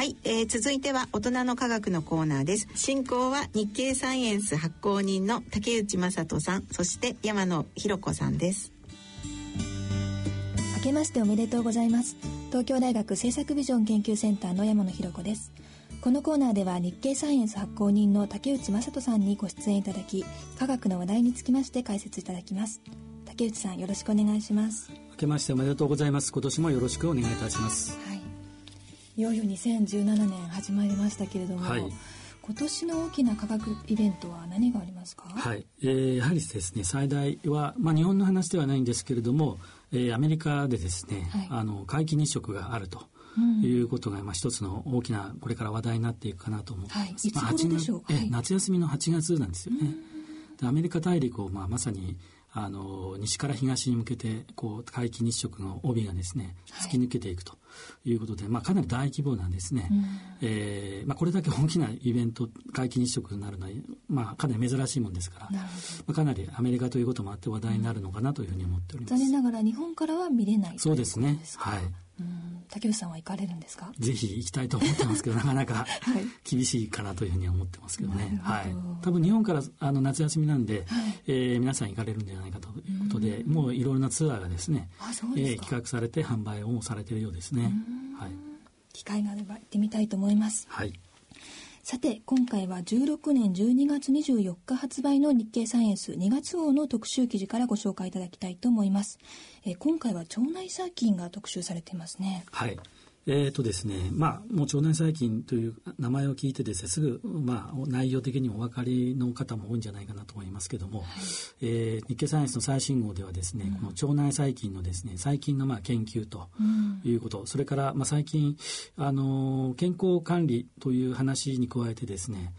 はい、えー、続いては大人の科学のコーナーです。進行は日経サイエンス発行人の竹内正人さんそして山野博子さんです。明けましておめでとうございます。東京大学政策ビジョン研究センターの山野博子です。このコーナーでは日経サイエンス発行人の竹内正人さんにご出演いただき科学の話題につきまして解説いただきます。竹内さんよろしくお願いします。明けましておめでとうございます。今年もよろしくお願いいたします。はいいよいよ2017年始まりましたけれども、はい、今年の大きな科学イベントは何がありますか？はい、えー、やはりですね最大は、まあ、日本の話ではないんですけれども、えー、アメリカでですね、はい、あの皆既日食があると。いうことが、まあ、一つの大きなこれから話題になっていくかなと思ってます。はい、いつ頃でしょう、まあ、え夏休みの8月なんですよね。アメリカ大陸を、まあ、まさにあの西から東に向けてこう皆既日食の帯がですね突き抜けていくということで、はい、まあ、かなり大規模なんですね、うん、えー、まあ、これだけ大きなイベント皆既日食になるのは、まあ、かなり珍しいもんですから、まあ、かなりアメリカということもあって話題になるのかなというふうに思っております、残念ながら日本からは見れないそうですね。はい竹内さんは行かれるんですか？ぜひ行きたいと思ってますけど なかなか厳しいかなというふうに思ってますけどね、はい、多分日本からあの夏休みなんで、はい、えー、皆さん行かれるんじゃないかということでもういろいろなツアーがですねえー、企画されて販売をもされているようですね、はい、機会があれば行ってみたいと思います。はいさて、今回は16年12月24日発売の日経サイエンス2月号の特集記事からご紹介いただきたいと思います。えー、今回は腸内細菌が特集されていますね。はい。えーとですね、まあ、もう腸内細菌という名前を聞いてですね、すぐ、まあ、内容的にお分かりの方も多いんじゃないかなと思いますけども、はい、えー、日経サイエンスの最新号ではですね、うん、この腸内細菌のですね、細菌のまあ研究ということ、うん、それから、まあ、最近、あの、健康管理という話に加えてですね、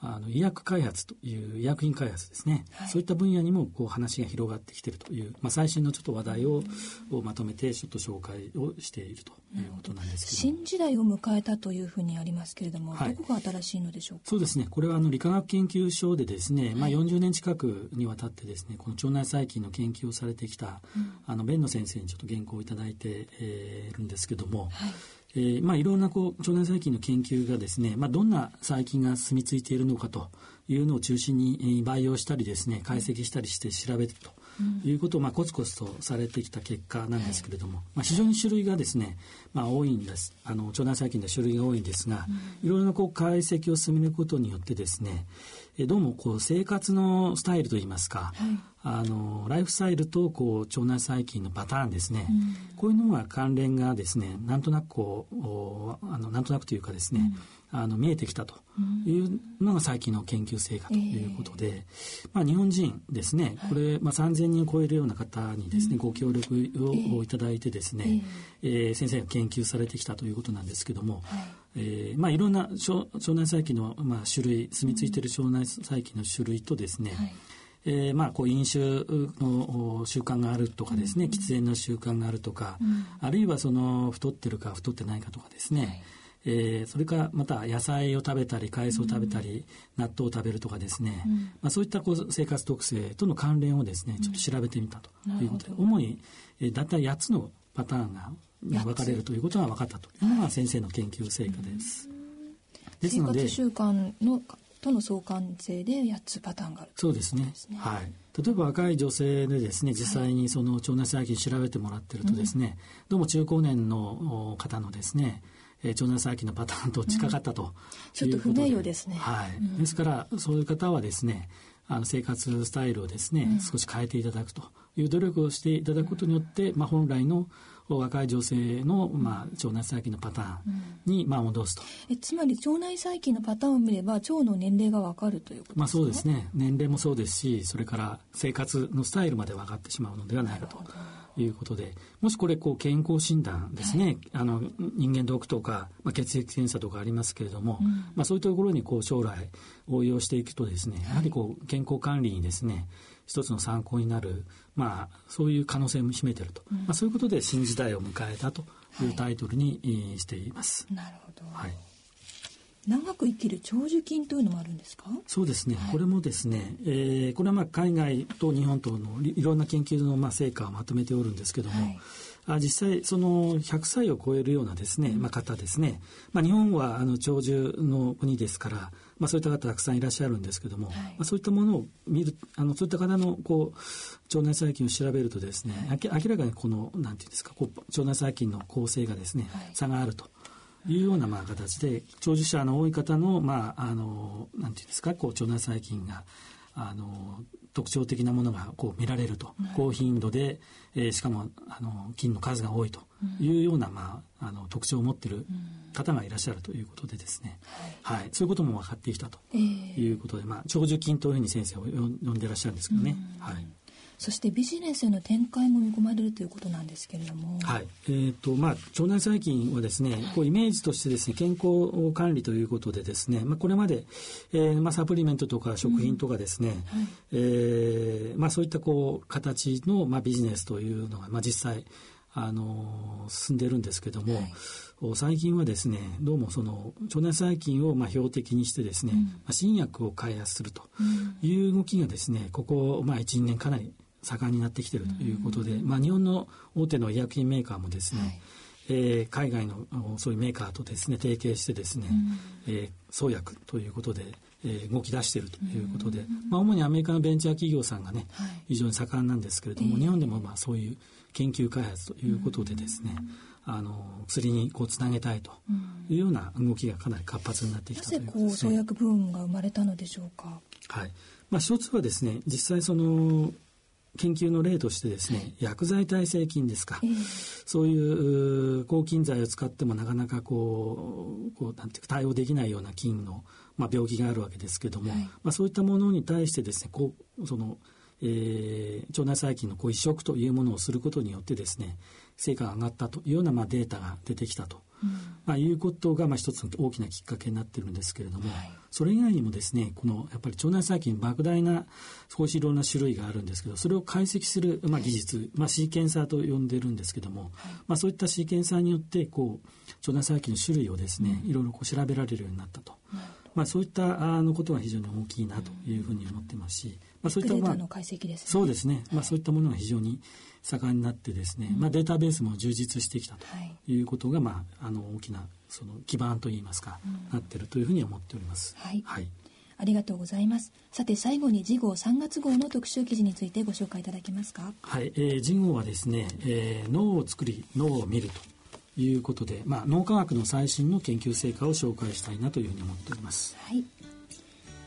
あの医薬開発という医薬品開発ですね、はい、そういった分野にもこう話が広がってきているという、まあ、最新のちょっと話題を,、をまとめてちょっと紹介をしているということなんですけど新時代を迎えたというふうにありますけれども、はい、どこが新しいのでしょうか？そうですね。これはあの理化学研究所でですね、まあ、40年近くにわたってですねこの腸内細菌の研究をされてきた、うん、あの弁野先生にちょっと原稿をいただいて、えー、るんですけども、はいえー、まあいろんなこう腸内細菌の研究がですね、まあどんな細菌が住み着いているのかというのを中心に培養したりですね、解析したりして調べるということをまあコツコツとされてきた結果なんですけれども、まあ非常に種類がですね、まあ多いんです。あの腸内細菌の種類が多いんですが、いろいろなこう解析を進めることによってですね、どうもこう生活のスタイルといいますか、はい、あのライフスタイルとこう腸内細菌のパターンですね、うん、こういうのが関連がですねなんとなくこうあのなんとなくというかですね、うん、あの見えてきたというのが最近の研究成果ということで、えー、まあ、日本人ですねこれ、まあ、3,000人を超えるような方にですね、ご協力をいただいてですね、えー、えー、先生が研究されてきたということなんですけども、はいえーまあ、いろんな腸内細菌の、まあ、種類住み着いている腸内細菌の種類とですね、はい。えーまあ、こう飲酒の習慣があるとかですね、うん、喫煙の習慣があるとか、うん、あるいはその太ってるか太ってないかとかですね、はい、えー、それからまた野菜を食べたり海藻を食べたり、うん、納豆を食べるとかですね、うん、まあ、そういったこう生活特性との関連をですねちょっと調べてみたということで、主に、えー、だいたい8つのパターンが分かれるということが分かったというのが先生の研究成果です。ですので生活習慣のとの相関性で8つパターンがあるそうですね。はい。例えば若い女性でですね、実際にその腸内細菌調べてもらってるとですね、うん、どうも中高年の方のですね、えー、腸内細菌のパターンと近かったと、うん、ちょっと不明瞭ですね。はい。うん、ですから、そういう方はですね、あの生活スタイルをですね、うん、少し変えていただくという努力をしていただくことによって、まあ、本来の若い女性の、まあ、腸内細菌のパターンに、まあ、戻すと。えつまり腸内細菌のパターンを見れば腸の年齢がわかるということですか、まあ、そうですね。年齢もそうですしそれから生活のスタイルまで分かってしまうのではないかと。いうことで、もしこれ、こう、健康診断ですね、はい、あの、人間ドックとか、まあ、血液検査とかありますけれども、うん、まあ、そういうところに、こう、将来応用していくとですね、やはりこう、健康管理にですね、一つの参考になる、まあ、そういう可能性も秘めてると、うん、まあ、そういうことで新時代を迎えたというタイトルに、はい、しています。なるほど。はい。長く生きる長寿菌というのもあるんですか？そうですね、はい、これもですね、えー、これはまあ海外と日本とのいろんな研究のまあ成果をまとめておるんですけども、はい、あ実際その100歳を超えるようなですね、まあ、方ですね、まあ、日本はあの長寿の国ですから、まあ、そういった方たくさんいらっしゃるんですけども、はい、まあ、そういったものを見るあのそういった方のこう腸内細菌を調べるとですね、はい、明らかにこのなんていうんですかこう腸内細菌の構成がですね、はい、差があると。いうようなまあ形で長寿者の多い方のまああのなんていうんですかこう腸内細菌があの特徴的なものがこう見られると、高頻度で、えー、しかもあの菌の数が多いというような、まあ、あの特徴を持っている方がいらっしゃるということでですね、はい、はい、そういうことも分かってきたということで、まあ、長寿菌というふうに先生を呼んでいらっしゃるんですけどね。はいそしてビジネスへの展開も見込まれるということなんですけれども。はい。えっ、ー、と、まあ、腸内細菌はですね、こうイメージとしてですね、健康管理ということでですね、まあ、これまで、えー、まあ、サプリメントとか食品とかですね、うん。はい、えー、まあ、そういったこう、形の、まあ、ビジネスというのが、まあ、実際、あの進んでるんですけども、はい、最近はですねどうもその腸内細菌をまあ標的にしてですね、うん、まあ、新薬を開発するという動きがですねここまあ12年かなり盛んになってきているということで、うん、まあ、日本の大手の医薬品メーカーもですね、はい、えー、海外のそういうメーカーとですね提携してですね、うん、えー、創薬ということで、えー、動き出しているということで、うん、まあ、主にアメリカのベンチャー企業さんがね、はい、非常に盛んなんですけれども、日本でもまあそういう研究開発ということでですね、あの薬にこうつなげたいというような動きがかなり活発になってきたということです、ね、なぜこう創薬ブームが生まれたのでしょうか？はい。まあ一つはですね、実際その研究の例としてですね、薬剤耐性菌ですか、えー、そういう抗菌剤を使ってもなかなかこうこうなんていうか対応できないような菌の、まあ、病気があるわけですけども、はい、まあ、そういったものに対してですねこうその、えー、腸内細菌のこう移植というものをすることによってですね成果が上がったというようなまあデータが出てきたと。まあ、いうことがまあ一つの大きなきっかけになってるんですけれども、はい、それ以外にもですねこのやっぱり腸内細菌莫大な少しいろんな種類があるんですけどそれを解析する、まあ、技術、まあ、シーケンサーと呼んでるんですけども、はい、まあ、そういったシーケンサーによってこう腸内細菌の種類をですね、いろいろこう調べられるようになったと。まあ、そういったあのことは非常に大きいなというふうに思ってますし、まあ、そういった、まあ、そうですね、まあ、そういったものが非常に盛んになってですね、まあ、データベースも充実してきたとい。うことが、まあ、あの大きなその基盤といいますか、なっているというふうに思っております。はい、はい。ありがとうございます。さて最後に次号3月号の特集記事についてご紹介いただけますか？はい、えー、次号はですね、えー、脳を作り脳を見るということで、まあ脳科学の最新の研究成果を紹介したいなというふうに思っております。はい。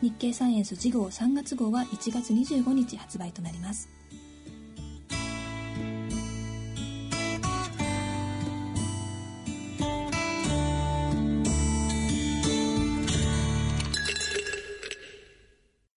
日経サイエンス次号3月号は1月25日発売となります。